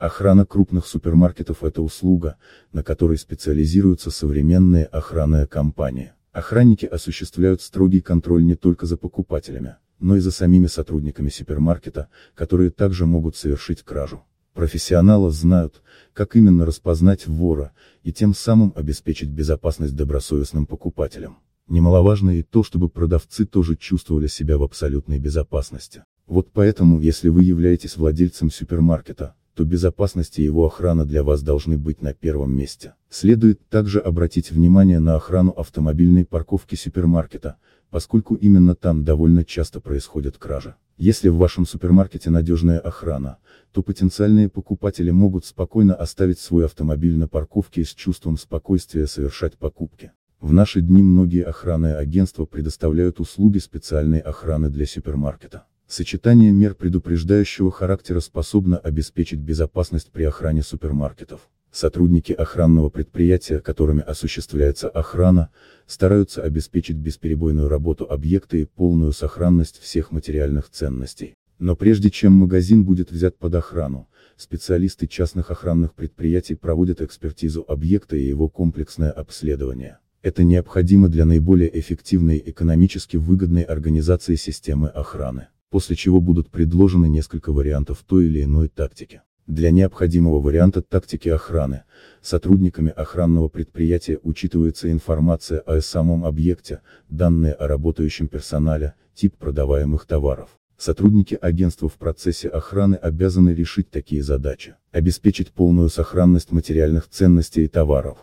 Охрана крупных супермаркетов – это услуга, на которой специализируются современные охранные компании. Охранники осуществляют строгий контроль не только за покупателями, но и за самими сотрудниками супермаркета, которые также могут совершить кражу. Профессионалы знают, как именно распознать вора, и тем самым обеспечить безопасность добросовестным покупателям. Немаловажно и то, чтобы продавцы тоже чувствовали себя в абсолютной безопасности. Вот поэтому, если вы являетесь владельцем супермаркета, то безопасность и его охрана для вас должны быть на первом месте. Следует также обратить внимание на охрану автомобильной парковки супермаркета, поскольку именно там довольно часто происходят кражи. Если в вашем супермаркете надежная охрана, то потенциальные покупатели могут спокойно оставить свой автомобиль на парковке и с чувством спокойствия совершать покупки. В наши дни многие охранные агентства предоставляют услуги специальной охраны для супермаркета. Сочетание мер предупреждающего характера способно обеспечить безопасность при охране супермаркетов. Сотрудники охранного предприятия, которыми осуществляется охрана, стараются обеспечить бесперебойную работу объекта и полную сохранность всех материальных ценностей. Но прежде чем магазин будет взят под охрану, специалисты частных охранных предприятий проводят экспертизу объекта и его комплексное обследование. Это необходимо для наиболее эффективной и экономически выгодной организации системы охраны после чего будут предложены несколько вариантов той или иной тактики. Для необходимого варианта тактики охраны, сотрудниками охранного предприятия учитывается информация о самом объекте, данные о работающем персонале, тип продаваемых товаров. Сотрудники агентства в процессе охраны обязаны решить такие задачи. Обеспечить полную сохранность материальных ценностей и товаров.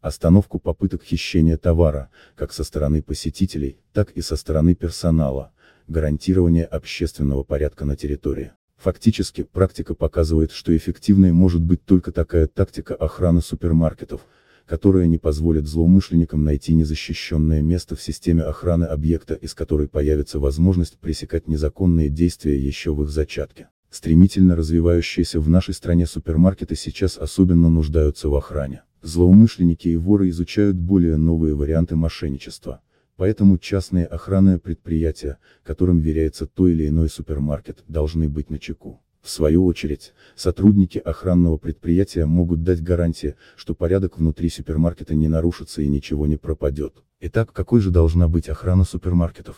Остановку попыток хищения товара, как со стороны посетителей, так и со стороны персонала гарантирование общественного порядка на территории. Фактически, практика показывает, что эффективной может быть только такая тактика охраны супермаркетов, которая не позволит злоумышленникам найти незащищенное место в системе охраны объекта, из которой появится возможность пресекать незаконные действия еще в их зачатке. Стремительно развивающиеся в нашей стране супермаркеты сейчас особенно нуждаются в охране. Злоумышленники и воры изучают более новые варианты мошенничества. Поэтому частные охранные предприятия, которым веряется то или иной супермаркет, должны быть начеку. В свою очередь, сотрудники охранного предприятия могут дать гарантии, что порядок внутри супермаркета не нарушится и ничего не пропадет. Итак, какой же должна быть охрана супермаркетов?